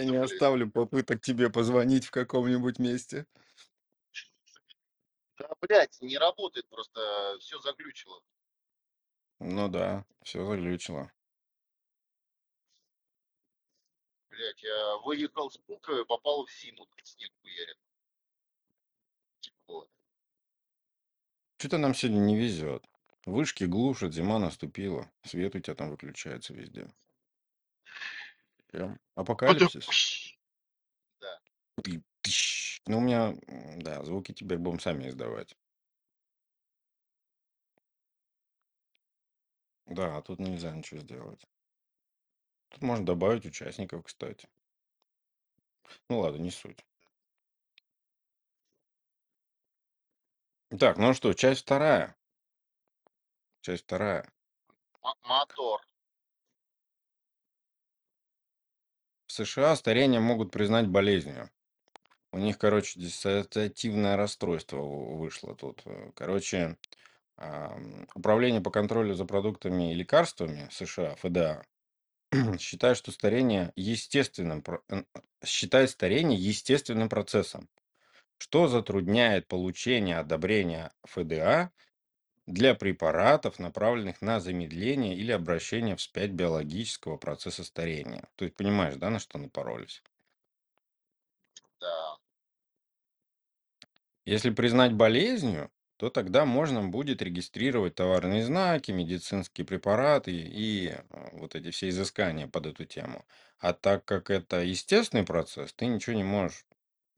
Я не оставлю попыток тебе позвонить в каком-нибудь месте. Да, блядь, не работает просто, все заглючило. Ну да, все заглючило. Блядь, я выехал с Пулково, попал в Зиму, тут снег хуярит. Вот. Что-то нам сегодня не везет. Вышки глушат, зима наступила. Свет у тебя там выключается везде. Прям Это апокалипсис. Да, Ты- тыщ. Ну, у меня, м, да, звуки теперь будем сами издавать. Да, а тут нельзя ничего сделать. Тут можно добавить участников, кстати. Ну ладно, не суть. Так, ну что, часть вторая. Часть вторая. мо- мотор. США старение могут признать болезнью. У них, короче, диссоциативное расстройство вышло тут. Короче, Управление по контролю за продуктами и лекарствами США, ФДА, считает, что старение естественным, считает старение естественным процессом, что затрудняет получение одобрения ФДА для препаратов, направленных на замедление или обращение вспять биологического процесса старения. То есть понимаешь, да, на что напоролись? Да. Если признать болезнью, то тогда можно будет регистрировать товарные знаки, медицинские препараты и э, вот эти все изыскания под эту тему. А так как это естественный процесс, ты ничего не можешь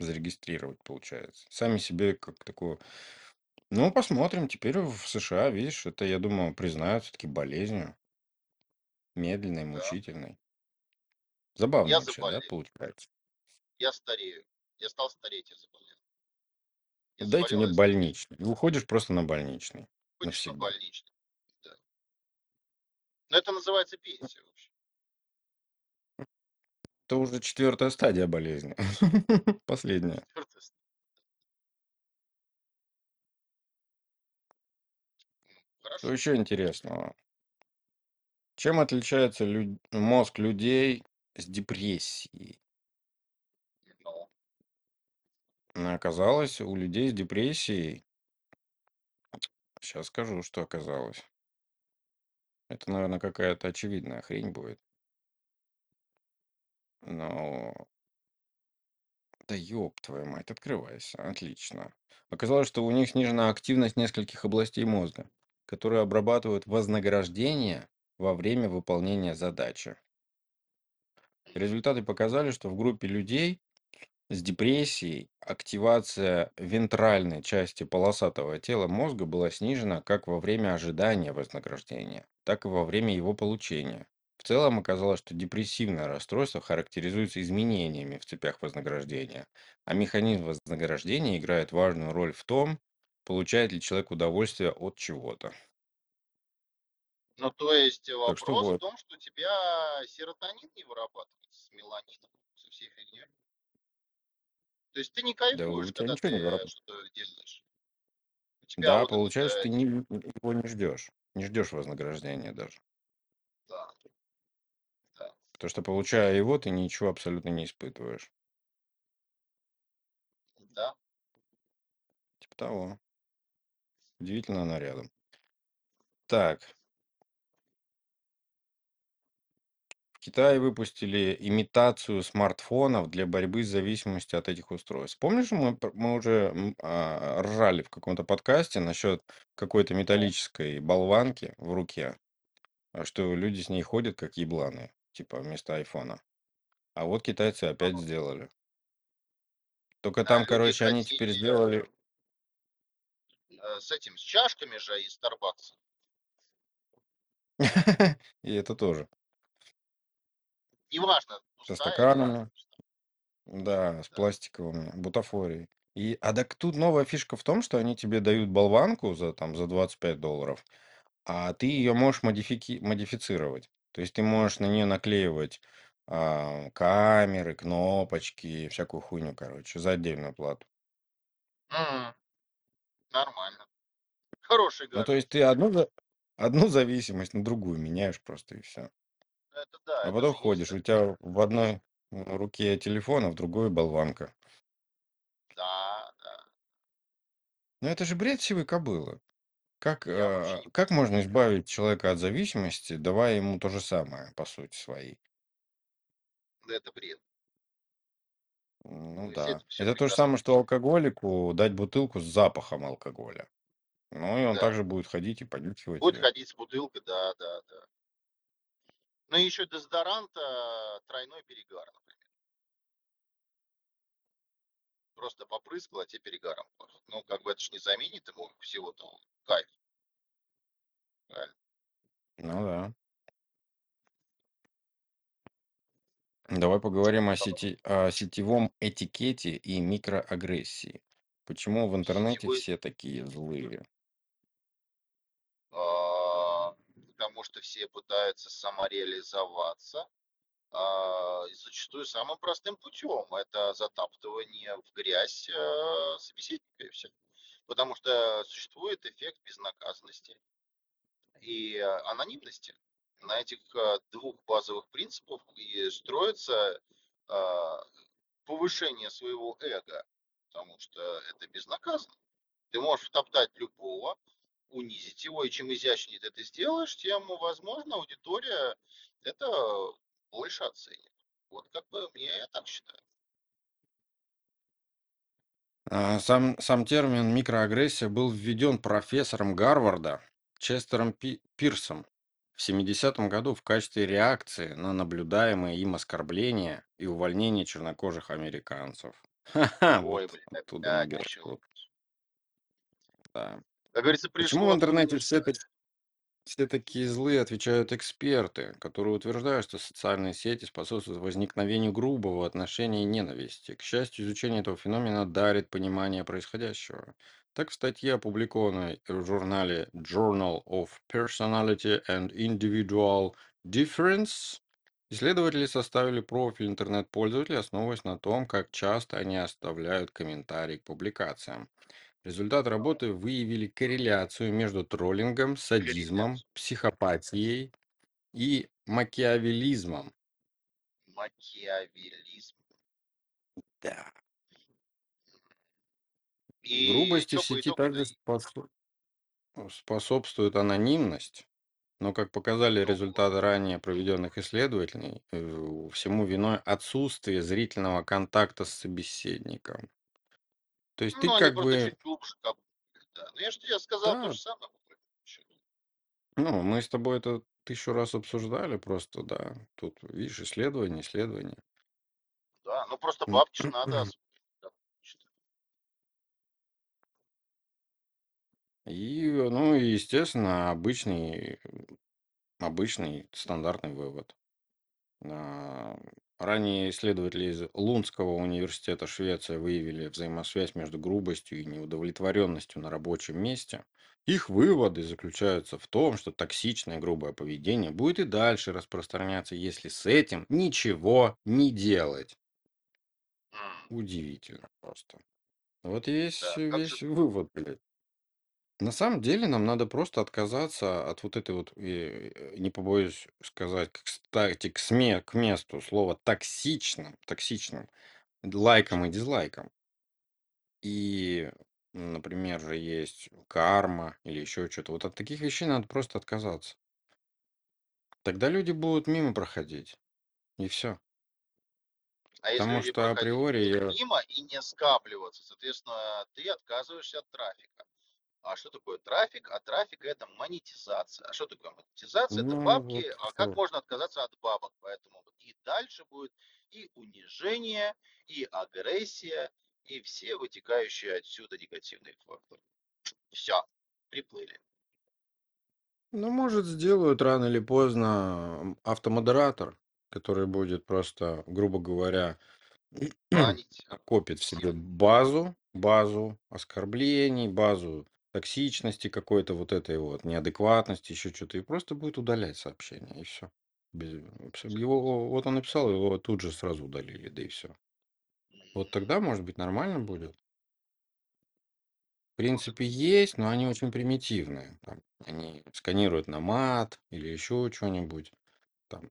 зарегистрировать, получается. Сами себе как такое... Ну, посмотрим. Теперь в США, видишь, это, я думаю, признают все-таки болезнью. Медленной, Да. мучительной. Забавно Я вообще, да, заболел. получается? Я старею. Я стал стареть, я заболел. Я Дайте заболел, мне я больничный. И уходишь просто на больничный. Ходишь на Навсегда. больничный. Да. Но это называется пенсия вообще. Это уже четвертая стадия болезни. Последняя. Четвертая ст- Что еще интересного? Чем отличается лю- мозг людей с депрессией? Ну, Оказалось, у людей с депрессией, сейчас скажу, что оказалось. Это, наверное, какая-то очевидная хрень будет. Но, да ёб твою мать, открывайся. Отлично. Оказалось, что у них снижена активность нескольких областей мозга, которые обрабатывают вознаграждение во время выполнения задачи. Результаты показали, что в группе людей с депрессией активация вентральной части полосатого тела мозга была снижена как во время ожидания вознаграждения, так и во время его получения. В целом оказалось, что депрессивное расстройство характеризуется изменениями в цепях вознаграждения, а механизм вознаграждения играет важную роль в том, получает ли человек удовольствие от чего-то. ну, то есть Так что вопрос в вот, том, что у тебя серотонин не вырабатывается с меланином, со всей фигней. То есть ты не да у кайфуешь, тебя когда ничего не ты выработано. что-то делаешь. У тебя Да, вот этот, получается, э, ты не, его не ждешь. Не ждешь вознаграждения даже. да, да, Потому что, получая его, ты ничего абсолютно не испытываешь. да. Типа того. Удивительно она рядом. Так, в Китае выпустили имитацию смартфонов для борьбы с зависимостью от этих устройств. Помнишь, мы, мы уже м, а, ржали в каком-то подкасте насчет какой-то металлической болванки в руке, а что люди с ней ходят как ебланы, типа вместо айфона. А вот китайцы опять сделали. Только а там, короче, они теперь сделали... э, с этим, с чашками же из Starbucks. И это тоже. Неважно, Со пустая или стаканами. Да, с пластиковыми, бутафорией. И, а так тут новая фишка в том, что они тебе дают болванку за, там, за 25 долларов, а ты ее можешь модифики- модифицировать. То есть ты можешь на нее наклеивать а, камеры, кнопочки, всякую хуйню, короче, за отдельную плату. М, Нормально. Хороший Ну, то есть ты одну, за- Одну зависимость на другую меняешь просто и все. Это да, А это потом же есть ходишь, у тебя в одной э, руке телефон, а в другой болванка. Да, да. Ну это же бред сивой кобылы. Как, Я вообще э, не как понимаю. можно избавить человека от зависимости, давая ему то же самое, по сути своей? Да это бред. Ну все да. это все Это то же прекрасно самое, что алкоголику дать бутылку с запахом алкоголя. Ну и он Да. также будет ходить и понюхивать Будет ее. ходить с бутылкой, да, да, да. Ну и еще дезодорант, а, тройной перегар, например. Просто попрыскал, а те перегаром пахнет. Ну, как бы это ж не заменит ему всего-то кайф, правильно? Ну да. Давай поговорим о сети, о сетевом этикете и микроагрессии. Почему в интернете Сетевой, все такие злые? а, потому что все пытаются самореализоваться, а, и зачастую самым простым путем. Это затаптывание в грязь а, собеседника и все. Потому что существует эффект безнаказанности и а, анонимности. На этих а, двух базовых принципах и строится повышение своего эго, потому что это безнаказанно. Ты можешь втоптать любого, унизить его, и чем изящнее ты это сделаешь, тем, возможно, аудитория это больше оценит. Вот как бы мне я так считаю. А, Сам, сам термин микроагрессия был введен профессором Гарварда Честером Пи- Пирсом в 70 году в качестве реакции на наблюдаемые им оскорбления и увольнение чернокожих американцев. Ха-ха, Ой, вот блин, оттуда опять. Да. Как говорится, Почему в пришло интернете все, так- все такие злые, отвечают эксперты, которые утверждают, что социальные сети способствуют возникновению грубого отношения и ненависти. К счастью, изучение этого феномена дарит понимание происходящего. Так, в статье, опубликованной в журнале Journal of Personality and Individual Difference, исследователи составили профиль интернет-пользователей, основываясь на том, как часто они оставляют комментарии к публикациям. Результаты работы выявили корреляцию между троллингом, садизмом, психопатией и макиавелизмом. Макиавелизм. Да. И Грубости в сети также спосо- способствует анонимность, но, как показали результаты ранее проведенных исследований, э, всему виной отсутствие зрительного контакта с собеседником. То есть ты Ну, как бы, чуть глубже копнули, да. Ну, я же тебе сказал то да, же самое. по большому счету. ну, мы с тобой это тысячу раз обсуждали просто, да. Тут, видишь, исследование, исследование. Да, ну просто бабки ж надо освоить. И, ну, и, естественно, обычный, обычный стандартный вывод. Ранее исследователи из Лундского университета Швеции выявили взаимосвязь между грубостью и неудовлетворенностью на рабочем месте. Их выводы заключаются в том, что токсичное грубое поведение будет и дальше распространяться, если с этим ничего не делать. М, Удивительно просто. Вот весь, Да, как же весь вывод, блядь. На самом деле нам надо просто отказаться от вот этой вот, э, не побоюсь сказать, кстати, к, сме, к месту слова токсичным, токсичным, лайкам и дизлайкам. И, например, же есть карма или еще что-то. Вот от таких вещей надо просто отказаться. Тогда люди будут мимо проходить. И все. А если Потому люди что проходить априори будут я... мимо и не скапливаться, соответственно, ты отказываешься от трафика. А что такое трафик? А трафик это монетизация. А что такое монетизация? Это Ну бабки. вот А как можно отказаться от бабок? Поэтому и дальше будет и унижение, и агрессия, и все вытекающие отсюда негативные факторы. Все, приплыли. Ну, может, сделают рано или поздно м, автомодератор, который будет просто, грубо говоря, Банить. накопит в себе базу, базу оскорблений, базу токсичности какой-то вот этой вот, неадекватности, еще что-то, и просто будет удалять сообщения, и все. Его, вот он написал, его тут же сразу удалили, да и все. Вот тогда, может быть, нормально будет. В принципе, есть, но они очень примитивные. Там, они сканируют на мат или еще что-нибудь там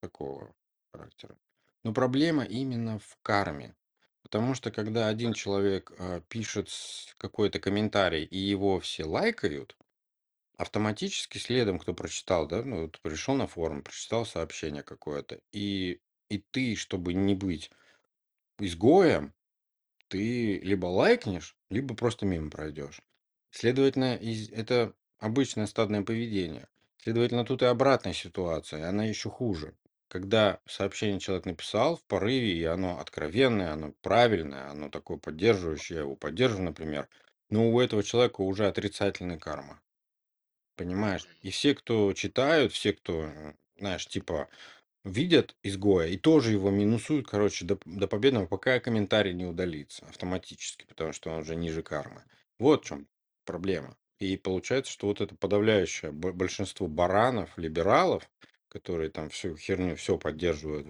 такого характера. Но проблема именно в карме. Потому что когда один человек а, пишет какой-то комментарий и его все лайкают, автоматически следом, кто прочитал, да, ну, вот пришел на форум, прочитал сообщение какое-то, и, и ты, чтобы не быть изгоем, ты либо лайкнешь, либо просто мимо пройдешь. Следовательно, из- это обычное стадное поведение. Следовательно, тут и обратная ситуация, и она еще хуже. Когда сообщение человек написал в порыве, и оно откровенное, оно правильное, оно такое поддерживающее, я его поддерживаю, например, но у этого человека уже отрицательная карма. Понимаешь? И все, кто читают, все, кто, знаешь, типа, видят изгоя и тоже его минусуют, короче, до, до победного, пока комментарий не удалится автоматически, потому что он уже ниже кармы. Вот в чем проблема. И получается, что вот это подавляющее бо- большинство баранов, либералов, которые там всю херню, все поддерживают,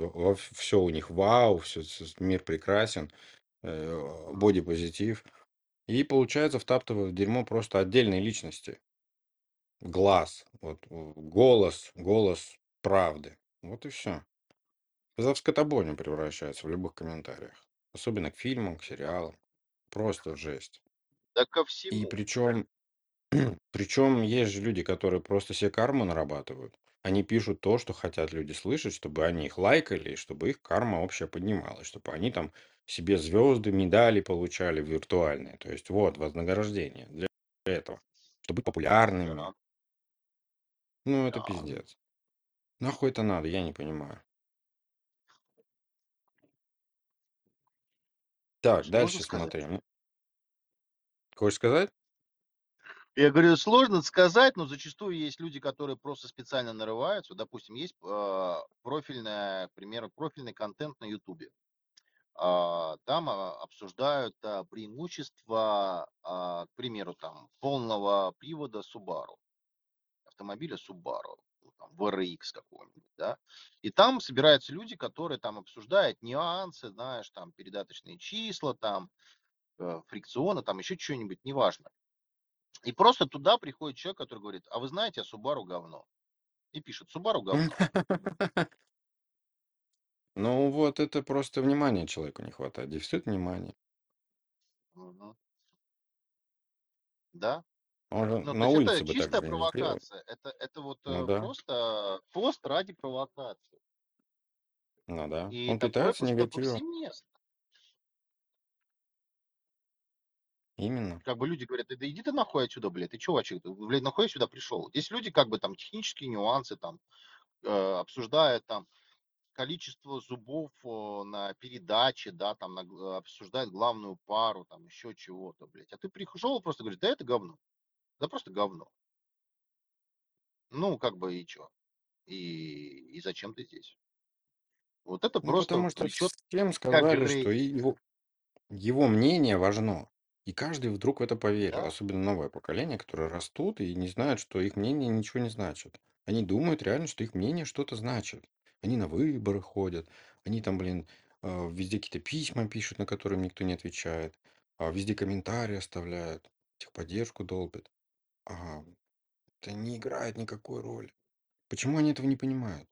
все у них вау, все, мир прекрасен, э, бодипозитив. И получается, втаптывают в дерьмо просто отдельные личности глаз, вот голос, голос правды. Вот и все. В скотобойню превращается в любых комментариях. Особенно к фильмам, к сериалам. Просто жесть. Да ко И всему. причем, причем есть же люди, которые просто себе карму нарабатывают. Они пишут то, что хотят люди слышать, чтобы они их лайкали, и чтобы их карма общая поднималась, чтобы они там себе звезды, медали получали виртуальные. То есть вот вознаграждение для этого. Чтобы быть популярными. Ну, это да. пиздец. Нахуй это надо, я не понимаю. Так, Сложно дальше сказать. смотрим. Хочешь сказать? Я говорю, сложно сказать, но зачастую есть люди, которые просто специально нарываются. Допустим, есть а, профильная, к примеру, профильный контент на Ютубе. А, Там а, обсуждают а, преимущества, а, к примеру, там полного привода Subaru, автомобиля Subaru, ну, там, VRX какого-нибудь, да. И там собираются люди, которые там обсуждают нюансы, знаешь, там передаточные числа, там э, фрикционы, там еще что-нибудь, неважно. И просто туда приходит человек, который говорит, а вы знаете, а Subaru говно. И пишет, Subaru говно. Ну вот это просто внимания человеку не хватает. Дефицит внимания. Мгм. Да. Он же Ну, то на есть это улице бы так чистая сделал. провокация. Это, это вот Ну э, да, просто пост ради провокации. ну да. И Он такое питается просто негативом. повсеместно. Именно. Как бы люди говорят, да иди ты нахуй отсюда, блядь, ты чувачек, блядь, нахуй я сюда пришел. Здесь люди как бы там технические нюансы там э, обсуждают там количество зубов на передаче, да, там на обсуждают главную пару, там еще чего-то, блядь. А ты пришел просто говоришь, да это говно, да просто говно. Ну, как бы и чё? И, и зачем ты здесь? Вот это Ну просто потому что всем сказали, что его, его мнение важно. И каждый вдруг в это поверил. Особенно новое поколение, которые растут и не знают, что их мнение ничего не значит. Они думают реально, что их мнение что-то значит. Они на выборы ходят. Они там, блин, э, везде какие-то письма пишут, на которые им никто не отвечает. а Везде комментарии оставляют. Техподдержку долбят. А это не играет никакой роли. Почему они этого не понимают?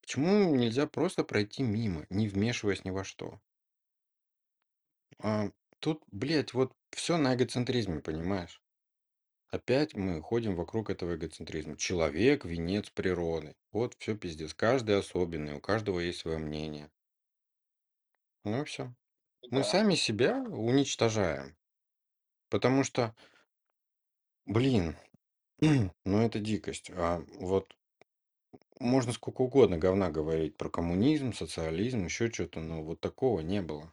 Почему нельзя просто пройти мимо, не вмешиваясь ни во что? А, тут, блядь, вот все на эгоцентризме, понимаешь? Опять мы ходим вокруг этого эгоцентризма. Человек– венец природы. Вот все пиздец. Каждый особенный, у каждого есть свое мнение. Ну и все. Мы Да. сами себя уничтожаем. Потому что, блин, ну это дикость. А вот можно сколько угодно говна говорить про коммунизм, социализм, еще что-то, но вот такого не было.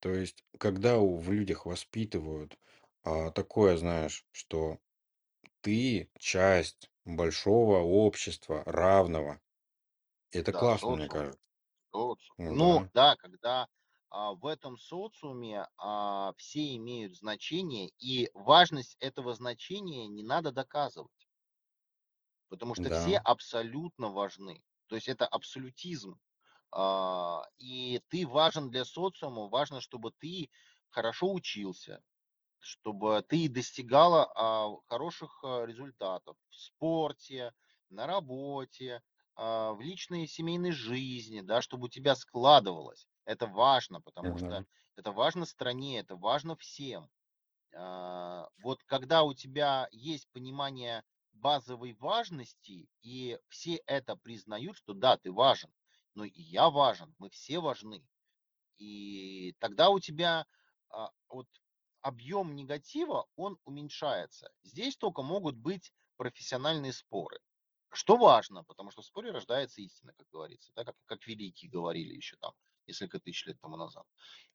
То есть, когда у, в людях воспитывают а, такое, знаешь, что ты часть большого общества, равного, это Да, классно, мне социум, кажется. социум. Ну Ну, да, да, когда а, в этом социуме а, все имеют значение, и важность этого значения не надо доказывать, потому что все да. абсолютно важны. То есть это абсолютизм. А, и ты важен для социума, важно, чтобы ты хорошо учился, чтобы ты достигала, а, хороших, а, результатов в спорте, на работе, в личной и семейной жизни, да, чтобы у тебя складывалось. Это важно, потому что Мгм. это важно стране, это важно всем. Вот когда у тебя есть понимание базовой важности, и все это признают, что да, ты важен, но и я важен, мы все важны. И тогда у тебя, а, вот объем негатива, он уменьшается. Здесь только могут быть профессиональные споры. Что важно, потому что в споре рождается истина, как говорится, да, как, как великие говорили еще там несколько тысяч лет тому назад.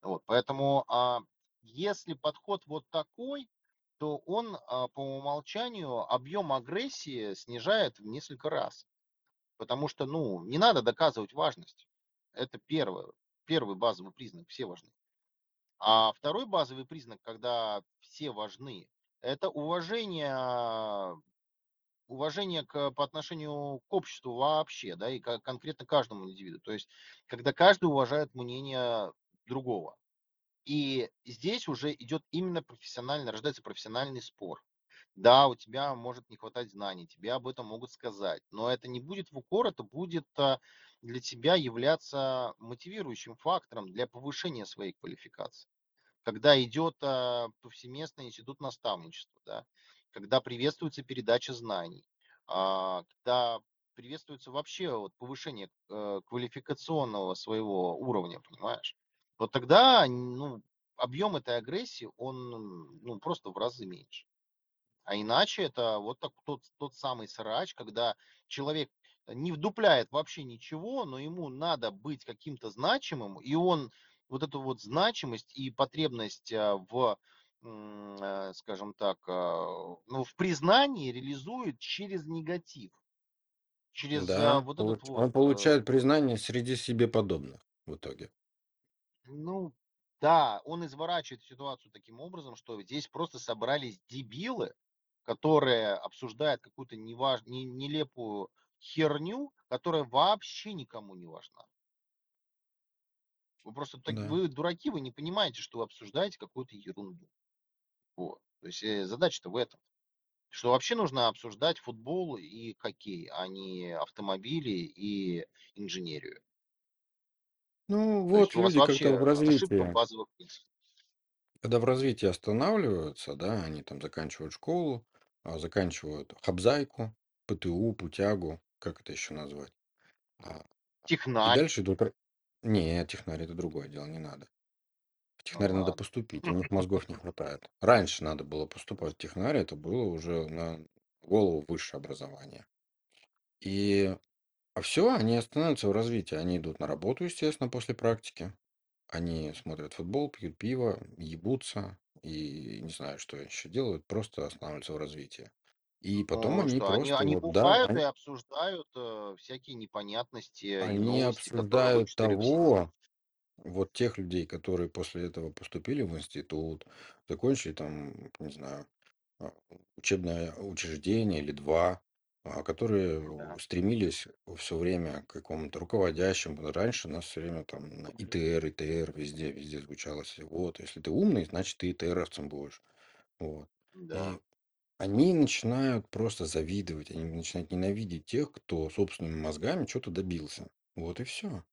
Вот, поэтому а, если подход вот такой, то он а, по умолчанию объем агрессии снижает в несколько раз. Потому что, ну, не надо доказывать важность. Это первое, первый базовый признак, все важны. А второй базовый признак, когда все важны, это уважение, уважение к, по отношению к обществу вообще, да, и ко- конкретно каждому индивиду. То есть, когда каждый уважает мнение другого. И здесь уже идет именно профессиональный, рождается профессиональный спор. Да, у тебя может не хватать знаний, тебе об этом могут сказать, но это не будет в укор, это будет а, для тебя являться мотивирующим фактором для повышения своей квалификации когда идет а, повсеместный институт наставничества, да, когда приветствуется передача знаний, а, когда приветствуется вообще вот повышение э, квалификационного своего уровня, понимаешь? Вот тогда ну, объем этой агрессии, он ну, просто в разы меньше. А иначе это вот так, тот, тот самый срач, когда человек не вдупляет вообще ничего, но ему надо быть каким-то значимым, и он вот эту вот значимость и потребность а, в, э, скажем так, ну, в признании реализует через негатив, через Да, вот этот вот он э, получает признание среди себе подобных в итоге. Ну да, он изворачивает ситуацию таким образом, что здесь просто собрались дебилы, которые обсуждают какую-то неваж... не- нелепую херню, которая вообще никому не важна. Вы просто так, Да. вы дураки, вы не понимаете, что вы обсуждаете какую-то ерунду. Вот. То есть э, задача-то в этом. Что вообще нужно обсуждать футбол и хоккей, а не автомобили и инженерию. Ну, То есть вот вас люди, когда в развитии, базовых когда в развитии останавливаются, да, они там заканчивают школу, а, заканчивают хабзайку, ПТУ, путягу, как это еще назвать? А, И Технарь, дальше идут... р- Не, технарь это другое дело, не надо. В ну технарь надо ладно. поступить, у них мозгов не хватает. Раньше надо было поступать в технарь, это было уже на голову высшее образование. И а все, они останавливаются в развитии. Они идут на работу, естественно, после практики. Они смотрят футбол, пьют пиво, ебутся и не знаю, что еще делают, просто останавливаются в развитии. И потом Ну они что, они просто они вот, да, бухают и они, обсуждают, э, всякие непонятности и они новости, которые обсуждают вычитали в сети. того, Вот тех людей, которые после этого поступили в институт, закончили там, не знаю, а, учебное учреждение или два, а, которые Да, стремились все время к какому-то руководящему. Раньше нас все время там на ИТР, ИТР, везде, везде звучало. всё. Вот, если ты умный, значит, ты ИТРовцем будешь. Вот. да, они начинают просто завидовать, они начинают ненавидеть тех, кто собственными мозгами что-то добился. Вот и все.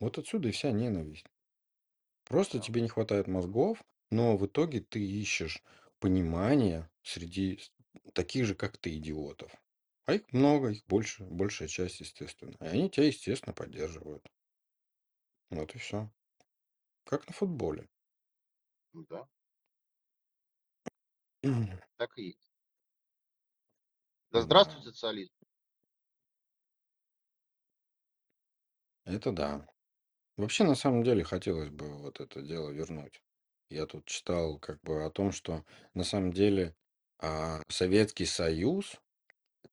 Вот отсюда и вся ненависть. Просто да, тебе не хватает мозгов, но в итоге ты ищешь понимание среди с- таких же, как ты, идиотов. А их много, их больше, большая часть, естественно. И они тебя, естественно, поддерживают. Вот и все. Как на футболе. да, так и есть. Да здравствует Да, социализм. это да. Вообще, на самом деле, хотелось бы вот это дело вернуть. Я тут читал как бы о том, что на самом деле а, Советский Союз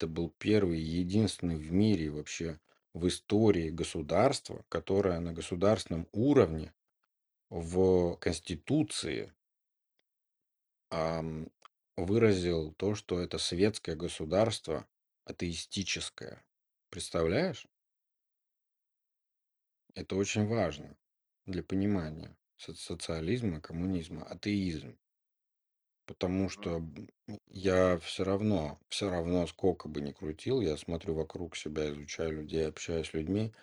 Это был первый и единственный в мире вообще в истории государства, которое на государственном уровне в Конституции ам, выразил то, что это светское государство атеистическое. Представляешь? Это очень важно для понимания со- социализма, коммунизма. Атеизм. Потому что я все равно, все равно, сколько бы ни крутил, я смотрю вокруг себя, изучаю людей, общаюсь с людьми,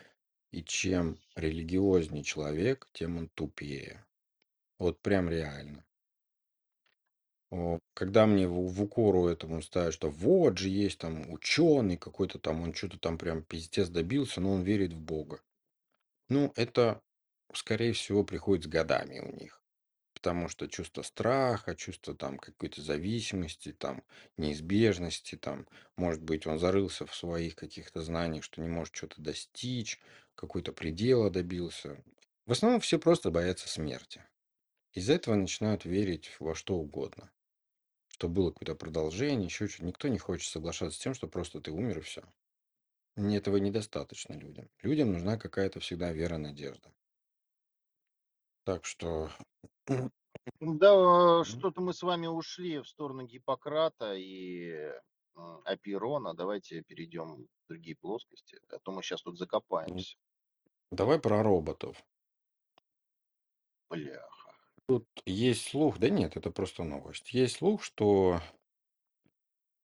и чем религиознее человек, тем он тупее. Вот прям реально. О, Когда мне в, в укору этому ставят, что вот же есть там ученый какой-то там, он что-то там прям пиздец добился, но он верит в Бога. Ну, это, скорее всего, приходит с годами у них. Потому что чувство страха, чувство там какой-то зависимости, там неизбежности, там, может быть, он зарылся в своих каких-то знаниях, что не может что-то достичь, какой-то предела добился. В основном все просто боятся смерти. Из-за этого начинают верить во что угодно. Что было какое-то продолжение, еще что-то. Никто не хочет соглашаться с тем, что просто ты умер и все. Этого недостаточно людям. Людям нужна какая-то всегда вера, надежда. Так что Да, м, что-то мы с вами ушли в сторону Гиппократа и м, Апейрона. Давайте перейдем в другие плоскости, а то мы сейчас тут м, закопаемся. давай про роботов. Бляха. Тут есть слух, да нет, это просто новость. Есть слух, что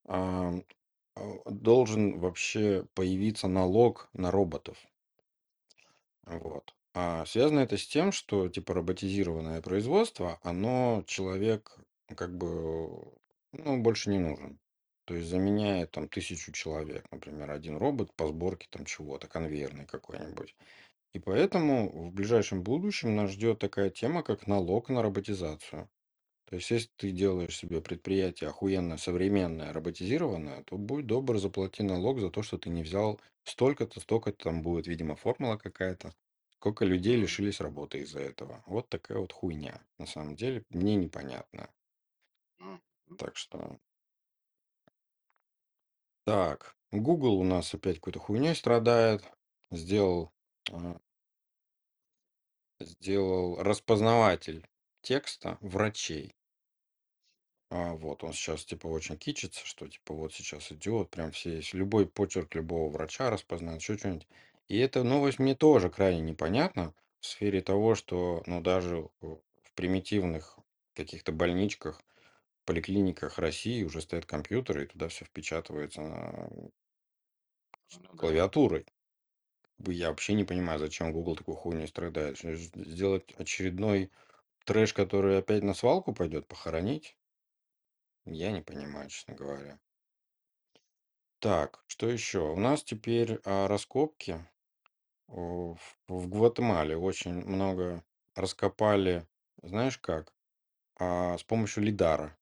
а, должен вообще появиться налог на роботов. Вот. А связано это с тем, что типа роботизированное производство, оно человек как бы ну, больше не нужен. То есть заменяет там тысячу человек, например, один робот по сборке там чего-то, конвейерный какой-нибудь. И поэтому в ближайшем будущем нас ждет такая тема, как налог на роботизацию. То есть, если ты делаешь себе предприятие охуенно современное, роботизированное, то будь добр, заплати налог за то, что ты не взял столько-то, столько-то, там будет, видимо, формула какая-то. Сколько людей лишились работы из-за этого. Вот такая вот хуйня. На самом деле, мне непонятно. Так что... Так, Google у нас опять какой-то хуйней страдает. Сделал, а, сделал распознаватель текста врачей. А, вот он сейчас типа очень кичится, что типа вот сейчас идет, прям все есть, любой почерк любого врача распознает, еще что-нибудь. И эта новость мне тоже крайне непонятна в сфере того, что, ну, даже в в примитивных каких-то больничках, поликлиниках России уже стоят компьютеры, и туда все впечатывается на Ну да. клавиатурой. Я вообще не понимаю, зачем Google такой хуйней страдает. Что, ж- Сделать очередной трэш, который опять на свалку пойдет, похоронить? Я не понимаю, честно говоря. Так, что еще? У нас теперь а, раскопки в, в Гватемале. Очень много раскопали, знаешь как? А, с помощью лидара.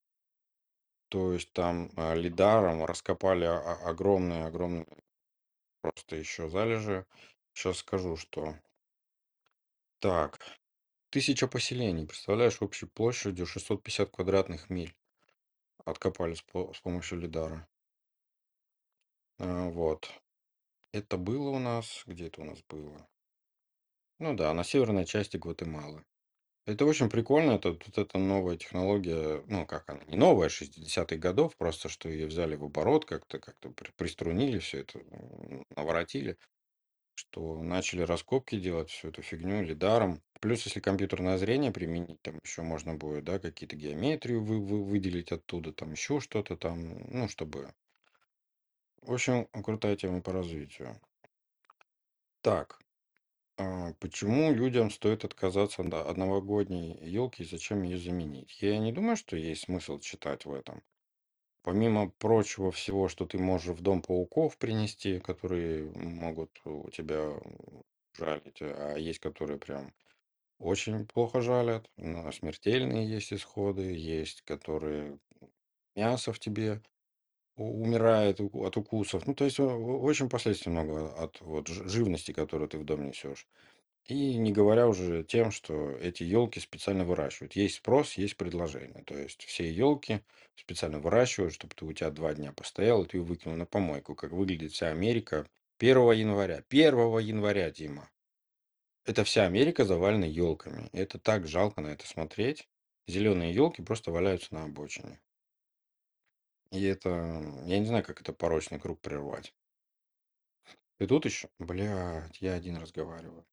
То есть там а, лидаром раскопали огромные-огромные просто еще залежи. Сейчас скажу, что. Так, тысяча поселений, представляешь, общей площадью 650 квадратных миль откопали с, по- с помощью лидара. А, вот. Это было у нас. Где это у нас было? Ну да, на северной части Гватемалы. Это очень прикольно. Это вот эта новая технология, ну, как она, не новая, 60-х годов, просто что ее взяли в оборот, как-то как-то при- приструнили все это, наворотили, что начали раскопки делать, всю эту фигню лидаром. Плюс, если компьютерное зрение применить, там еще можно будет, да, какие-то геометрию вы, вы- выделить оттуда, там еще что-то там, ну, чтобы... В общем, крутая тема по развитию. Так, А, Почему людям стоит отказаться да, от новогодней елки и зачем ее заменить? Я не думаю, что есть смысл читать в этом. Помимо прочего всего, что ты можешь в дом пауков принести, которые могут у тебя жалить, а есть, которые прям очень плохо жалят, но смертельные есть исходы, есть, которые мясо в тебе умирает от укусов. Ну, то есть очень последствий много от вот, живности, которую ты в дом несешь. И не говоря уже тем, что эти елки специально выращивают. Есть спрос, есть предложение. То есть все елки специально выращивают, чтобы ты у тебя два дня постоял, и ты ее выкинул на помойку. Как выглядит вся Америка первого января. Первого января, Дима. Это вся Америка завалена елками. Это так жалко на это смотреть. Зеленые елки просто валяются на обочине. И это, я не знаю, как это порочный круг прервать. И тут еще, блядь, я один разговариваю.